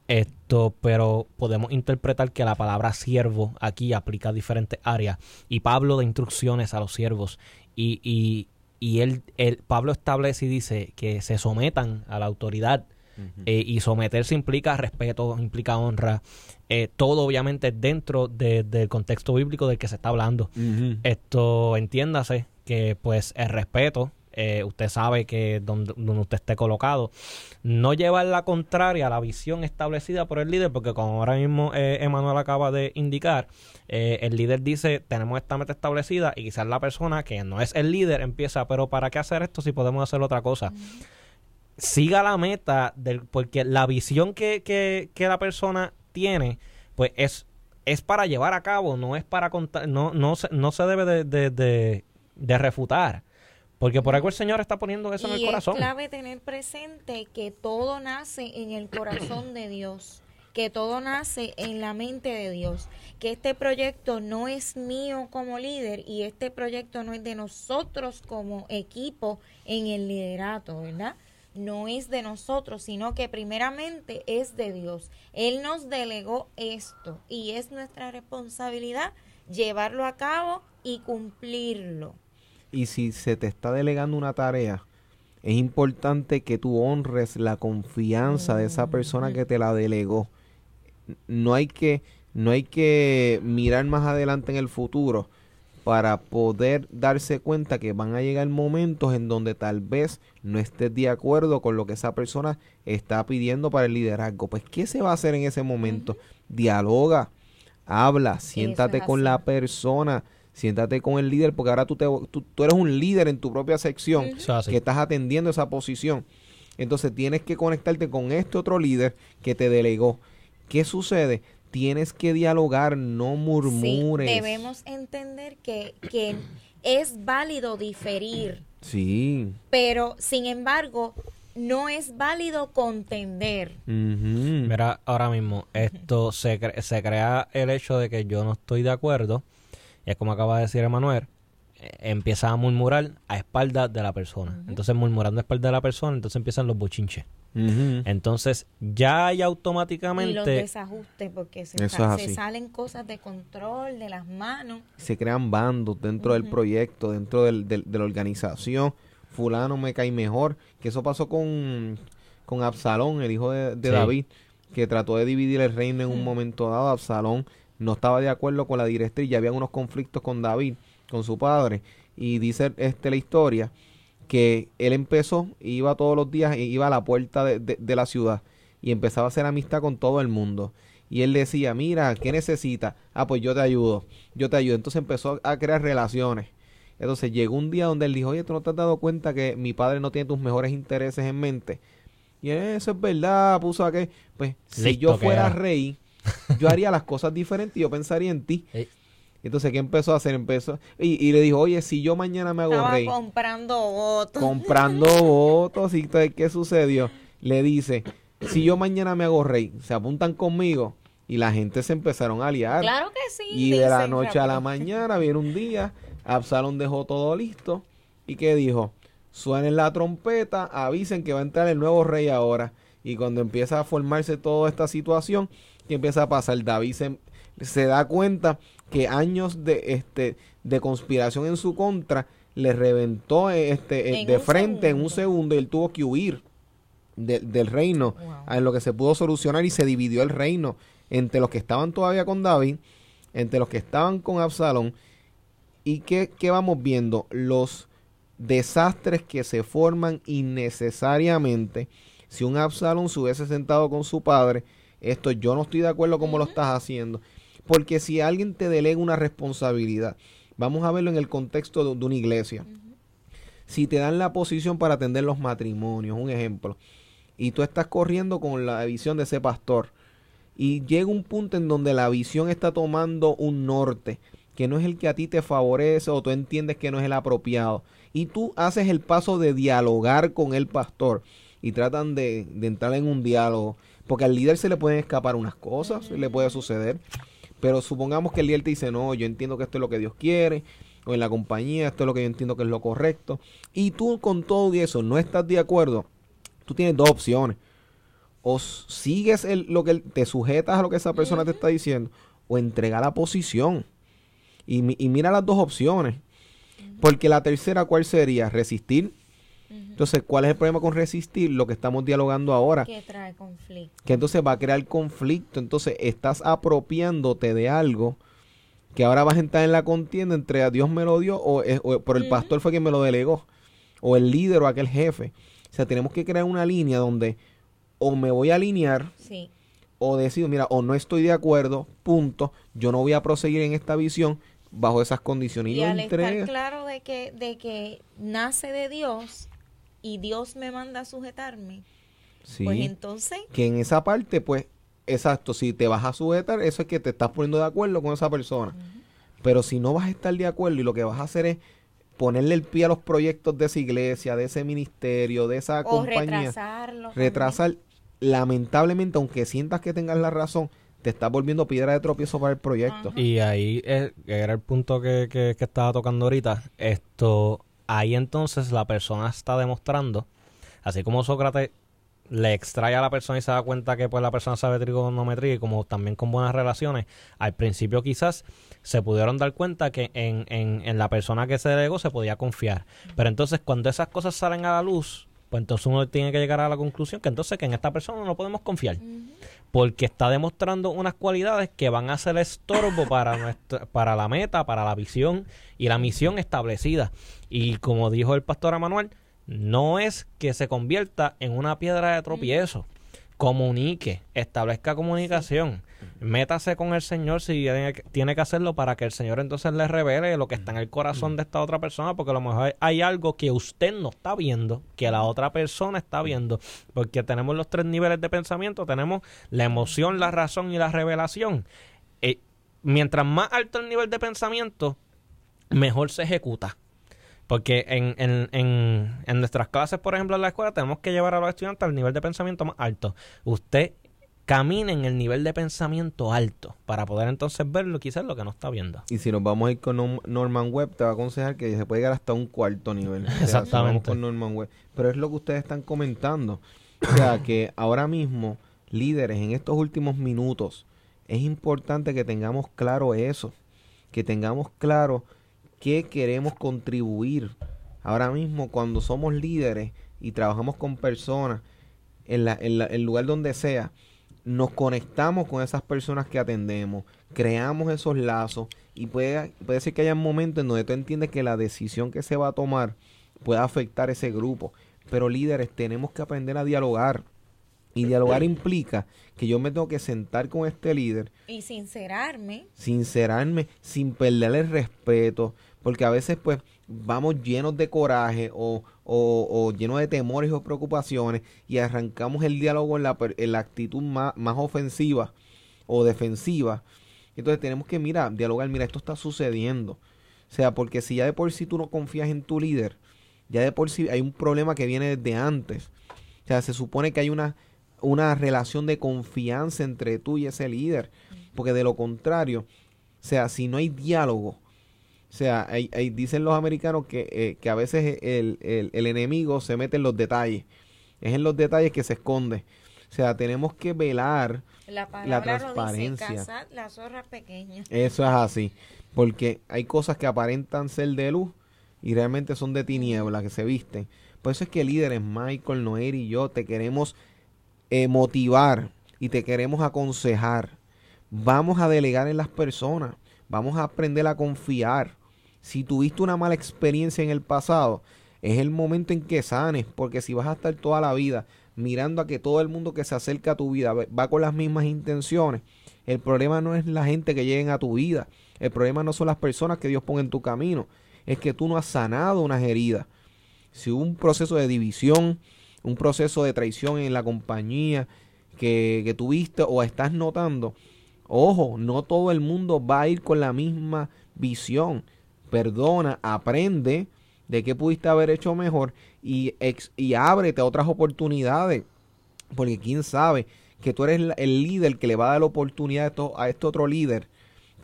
Esto, pero podemos interpretar que la palabra siervo aquí aplica a diferentes áreas. Y Pablo da instrucciones a los siervos. Y, y, y él, Pablo establece y dice que se sometan a la autoridad. Eh, y someterse implica respeto, implica honra. Eh, todo obviamente dentro del contexto bíblico del que se está hablando. Esto, entiéndase que pues el respeto eh, usted sabe que donde, usted esté colocado, no llevar la contraria a la visión establecida por el líder, porque como ahora mismo eh, Emanuel acaba de indicar, eh, el líder dice, tenemos esta meta establecida y quizás la persona que no es el líder empieza, pero ¿para qué hacer esto si podemos hacer otra cosa? Siga la meta, del, porque la visión que, que, que la persona tiene, pues es es para llevar a cabo, no es para contar, no, no, se, no se debe de, de refutar. Porque por algo el Señor está poniendo eso en el corazón. Es clave tener presente que todo nace en el corazón de Dios, que todo nace en la mente de Dios, que este proyecto no es mío como líder y este proyecto no es de nosotros como equipo en el liderato, ¿verdad? No es de nosotros, sino que primeramente es de Dios. Él nos delegó esto y es nuestra responsabilidad llevarlo a cabo y cumplirlo. Y si se te está delegando una tarea, es importante que tú honres la confianza de esa persona que te la delegó. No hay que, no hay que mirar más adelante en el futuro para poder darse cuenta que van a llegar momentos en donde tal vez no estés de acuerdo con lo que esa persona está pidiendo para el liderazgo. Pues, ¿qué se va a hacer en ese momento? Dialoga, habla, siéntate con la persona siéntate con el líder porque ahora tú, te, tú, eres un líder en tu propia sección que estás atendiendo esa posición. Entonces tienes que conectarte con este otro líder que te delegó. ¿Qué sucede? Tienes que dialogar, no murmures. debemos entender que, que es válido diferir. Sí. Pero, sin embargo, no es válido contender. Mira, ahora mismo, esto se, se crea el hecho de que yo no estoy de acuerdo es como acaba de decir Emanuel, eh, empieza a murmurar a espaldas de la persona. Entonces, murmurando a espaldas de la persona, entonces empiezan los bochinches. Entonces, ya hay automáticamente... Y los desajustes, porque se, salen cosas de control, de las manos. Se crean bandos dentro del proyecto, dentro del, de la organización. Fulano me cae mejor. Que eso pasó con, con Absalón, el hijo de, David, que trató de dividir el reino en un momento dado. Absalón no estaba de acuerdo con la directriz, ya habían unos conflictos con David, con su padre, y dice este la historia que él empezó, iba todos los días, iba a la puerta de, de, la ciudad y empezaba a hacer amistad con todo el mundo. Y él decía, mira, ¿qué necesita? Ah, pues yo te ayudo, yo te ayudo. Entonces empezó a crear relaciones. Entonces llegó un día donde él dijo, oye, ¿tú no te has dado cuenta que mi padre no tiene tus mejores intereses en mente? Y eso es verdad, puso a que, pues, si yo fuera rey, yo haría las cosas diferentes y yo pensaría en ti. Entonces, ¿qué empezó a hacer? Empezó y, le dijo, oye, si yo mañana me hago Estaba rey. comprando votos. Comprando votos. ¿Y entonces qué sucedió? Le dice, si yo mañana me hago rey, se apuntan conmigo. Y la gente se empezaron a liar. Claro que sí. Y de la noche a la mañana viene un día, Absalón dejó todo listo. ¿Y qué dijo? Suenen la trompeta, avisen que va a entrar el nuevo rey ahora. Y cuando empieza a formarse toda esta situación, ¿qué empieza a pasar? David se, da cuenta que años de, este, de conspiración en su contra le reventó este, de frente en un segundo y él tuvo que huir del reino en lo que se pudo solucionar y se dividió el reino entre los que estaban todavía con David, entre los que estaban con Absalón. ¿Y qué, qué vamos viendo? Los desastres que se forman innecesariamente si un Absalón se hubiese sentado con su padre, esto yo no estoy de acuerdo como lo estás haciendo. Porque si alguien te delega una responsabilidad, vamos a verlo en el contexto de, una iglesia. Si te dan la posición para atender los matrimonios, un ejemplo, y tú estás corriendo con la visión de ese pastor, y llega un punto en donde la visión está tomando un norte, que no es el que a ti te favorece o tú entiendes que no es el apropiado, y tú haces el paso de dialogar con el pastor y tratan de, de entrar en un diálogo, porque al líder se le pueden escapar unas cosas, le puede suceder, pero supongamos que el líder te dice, no, yo entiendo que esto es lo que Dios quiere, o en la compañía, esto es lo que yo entiendo que es lo correcto, y tú con todo eso no estás de acuerdo, tú tienes dos opciones. O sigues el, lo que te sujetas a lo que esa persona te está diciendo, o entrega la posición. Y, y mira las dos opciones. Porque la tercera, ¿cuál sería? Resistir. Entonces, ¿cuál es el problema con resistir? Lo que estamos dialogando ahora. Que trae conflicto. Que entonces va a crear conflicto. Entonces, estás apropiándote de algo que ahora vas a entrar en la contienda entre a Dios me lo dio o, por el pastor fue quien me lo delegó. O el líder o aquel jefe. O sea, tenemos que crear una línea donde o me voy a alinear sí. o decido, mira, o no estoy de acuerdo, punto, yo no voy a proseguir en esta visión bajo esas condiciones. Y, al estar claro de que, de que nace de Dios y Dios me manda a sujetarme, pues entonces... Que en esa parte, pues, exacto, si te vas a sujetar, eso es que te estás poniendo de acuerdo con esa persona. Pero si no vas a estar de acuerdo y lo que vas a hacer es ponerle el pie a los proyectos de esa iglesia, de ese ministerio, de esa compañía, retrasarlo. Retrasar, lamentablemente, aunque sientas que tengas la razón, te estás volviendo piedra de tropiezo para el proyecto. Y ahí era el punto que, que, que, estaba tocando ahorita. Esto, ahí entonces la persona está demostrando, así como Sócrates le extrae a la persona y se da cuenta que pues la persona sabe trigonometría y como también con buenas relaciones, al principio quizás se pudieron dar cuenta que en, en, en la persona que se delegó se podía confiar. Pero entonces cuando esas cosas salen a la luz, pues entonces uno tiene que llegar a la conclusión que entonces que en esta persona no podemos confiar. Porque está demostrando unas cualidades que van a ser estorbo para, nuestra, para la meta, para la visión y la misión establecida. Y como dijo el pastor Emanuel, no es que se convierta en una piedra de tropiezo. Comunique, establezca comunicación, métase con el Señor si tiene que hacerlo para que el Señor entonces le revele lo que está en el corazón de esta otra persona, porque a lo mejor hay algo que usted no está viendo, que la otra persona está viendo, porque tenemos los tres niveles de pensamiento, tenemos la emoción, la razón y la revelación. Eh, mientras más alto el nivel de pensamiento, mejor se ejecuta. Porque en, en, en, en, nuestras clases, por ejemplo, en la escuela, tenemos que llevar a los estudiantes al nivel de pensamiento más alto. Usted camina en el nivel de pensamiento alto para poder entonces ver lo quizás lo que no está viendo. Y si nos vamos a ir con Norman Webb, te va a aconsejar que se puede llegar hasta un cuarto nivel. Exactamente. con Norman Webb. Pero es lo que ustedes están comentando. O sea, que ahora mismo, líderes, en estos últimos minutos, es importante que tengamos claro eso. Que tengamos claro qué queremos contribuir. Ahora mismo, cuando somos líderes y trabajamos con personas, en, la, en el lugar donde sea, nos conectamos con esas personas que atendemos, creamos esos lazos y puede, puede ser que haya momentos en donde tú entiendes que la decisión que se va a tomar puede afectar ese grupo. Pero líderes, tenemos que aprender a dialogar. Y dialogar implica que yo me tengo que sentar con este líder. Y sincerarme. Sincerarme, sin perder el respeto, porque a veces pues vamos llenos de coraje o, o, llenos de temores o preocupaciones y arrancamos el diálogo en la, en la actitud más, más ofensiva o defensiva. Entonces tenemos que, mira, dialogar, mira, esto está sucediendo. O sea, porque si ya de por sí tú no confías en tu líder, ya de por sí hay un problema que viene desde antes. O sea, se supone que hay una, una relación de confianza entre tú y ese líder. Porque de lo contrario, o sea, si no hay diálogo, o sea, hay, dicen los americanos que, eh, que a veces el, el, enemigo se mete en los detalles. Es en los detalles que se esconde. O sea, tenemos que velar la, la transparencia. la zorra pequeña. Eso es así. Porque hay cosas que aparentan ser de luz y realmente son de tiniebla, que se visten. Por eso es que líderes, Michael, Noer y yo, te queremos eh, motivar y te queremos aconsejar. Vamos a delegar en las personas. Vamos a aprender a confiar si tuviste una mala experiencia en el pasado, es el momento en que sanes, porque si vas a estar toda la vida mirando a que todo el mundo que se acerca a tu vida va con las mismas intenciones, el problema no es la gente que lleguen a tu vida, el problema no son las personas que Dios pone en tu camino, es que tú no has sanado unas heridas. si hubo un proceso de división, un proceso de traición en la compañía que, que tuviste o estás notando, ojo, no todo el mundo va a ir con la misma visión. Perdona, aprende de qué pudiste haber hecho mejor y, ex, y ábrete a otras oportunidades. Porque quién sabe que tú eres el líder que le va a dar la oportunidad a, esto, a este otro líder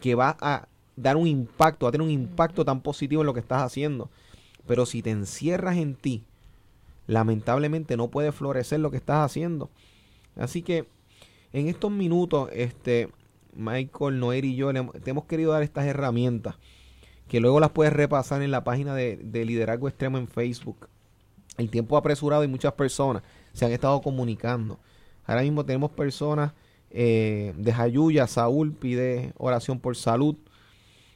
que va a dar un impacto, va a tener un impacto tan positivo en lo que estás haciendo. Pero si te encierras en ti, lamentablemente no puede florecer lo que estás haciendo. Así que en estos minutos, este Michael, Noer y yo te hemos querido dar estas herramientas que luego las puedes repasar en la página de, de Liderazgo Extremo en Facebook. El tiempo apresurado y muchas personas se han estado comunicando. Ahora mismo tenemos personas eh, de Jayuya, Saúl pide oración por salud,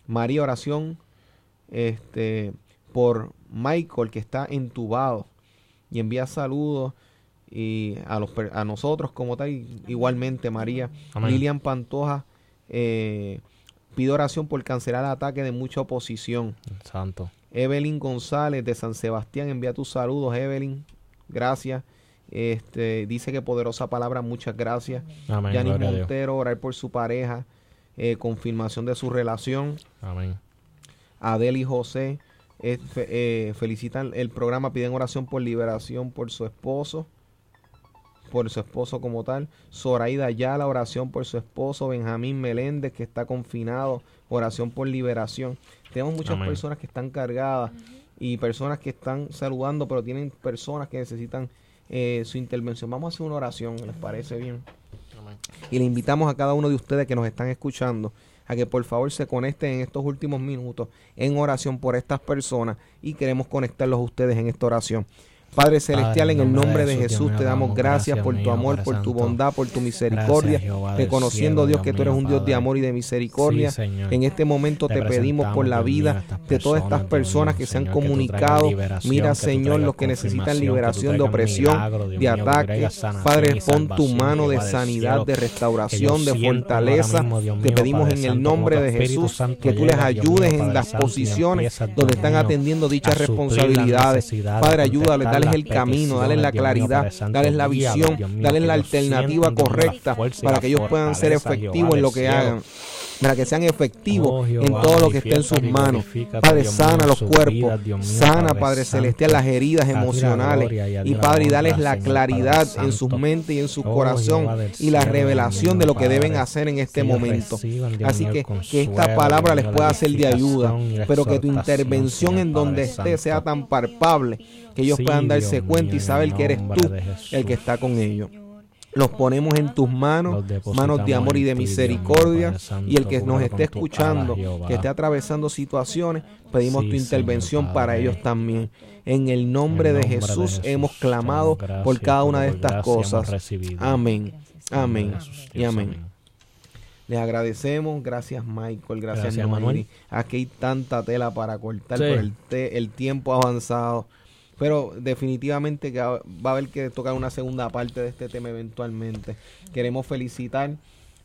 María oración este, por Michael que está entubado y envía saludos y a, los, a nosotros como tal, igualmente María. Lilian Pantoja eh, pide oración por cancelar el ataque de mucha oposición. Santo. Evelyn González de San Sebastián envía tus saludos, Evelyn. Gracias. Este, dice que poderosa palabra, muchas gracias. Yanis Montero, orar por su pareja, eh, confirmación de su relación. Amén. Adeli José eh, felicitan el programa, piden oración por liberación por su esposo, por su esposo como tal. Zoraida la oración por su esposo. Benjamín Meléndez, que está confinado, oración por liberación. Tenemos muchas personas que están cargadas y personas que están saludando, pero tienen personas que necesitan eh, su intervención. Vamos a hacer una oración, ¿les parece bien? Y le invitamos a cada uno de ustedes que nos están escuchando a que por favor se conecten en estos últimos minutos en oración por estas personas y queremos conectarlos a ustedes en esta oración. Padre Celestial, en el nombre de Jesús, te damos gracias por tu amor, por tu bondad, por tu misericordia, reconociendo Dios que tú eres un Dios de amor y de misericordia. En este momento te pedimos por la vida de todas estas personas que se han comunicado. Mira, Señor, los que necesitan liberación de opresión, de ataque. Padre, pon tu mano de sanidad, de restauración, de fortaleza. Te pedimos en el nombre de Jesús que tú les ayudes en las posiciones donde están atendiendo dichas responsabilidades. Padre, ayúdales, dales el camino, dale la claridad, dale la visión, dale la alternativa correcta para que ellos puedan ser efectivos en lo que hagan para que sean efectivos oh, en todo lo que esté en sus manos. Padre, sana los cuerpos, sana, Padre Celestial, las heridas emocionales. Y Padre, y dales la claridad en sus mentes y en su oh, corazón y la revelación de lo que deben hacer en este momento. Así que que esta palabra les pueda ser de ayuda, pero que tu intervención en donde esté sea tan palpable que ellos puedan darse cuenta y saber que eres tú el que está con ellos. Los ponemos en tus manos, manos de amor y de misericordia. Y el que nos esté escuchando, que esté atravesando situaciones, pedimos tu intervención para ellos también. En el nombre de Jesús hemos clamado por cada una de estas cosas. Amén, amén y amén. Les agradecemos, gracias Michael, gracias, Manuel. Aquí hay tanta tela para cortar por el, el tiempo avanzado. Pero definitivamente que va a haber que tocar una segunda parte de este tema eventualmente. Queremos felicitar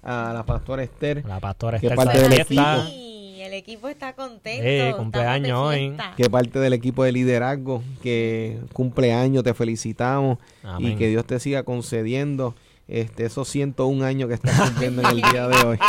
a la pastora Esther. La pastora Esther. Que parte del equipo. el equipo está contento. Eh, cumpleaños hoy. Que parte del equipo de liderazgo. Que cumpleaños, te felicitamos. Y que Dios te siga concediendo este, esos 101 años que estás cumpliendo en el día de hoy.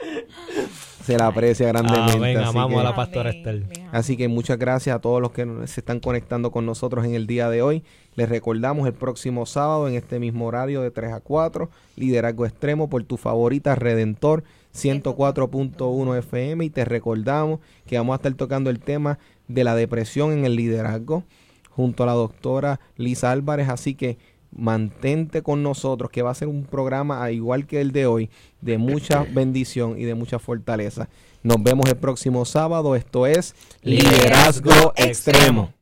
se la aprecia grandemente. así amamos que, a la pastora Estel. Así que muchas gracias a todos los que se están conectando con nosotros en el día de hoy. Les recordamos el próximo sábado en este mismo horario de 3 a 4, Liderazgo Extremo por tu favorita Redentor 104.1 FM y te recordamos que vamos a estar tocando el tema de la depresión en el liderazgo junto a la doctora Lisa Álvarez, así que mantente con nosotros, que va a ser un programa, igual que el de hoy, de mucha bendición y de mucha fortaleza. Nos vemos el próximo sábado. Esto es Liderazgo Extremo.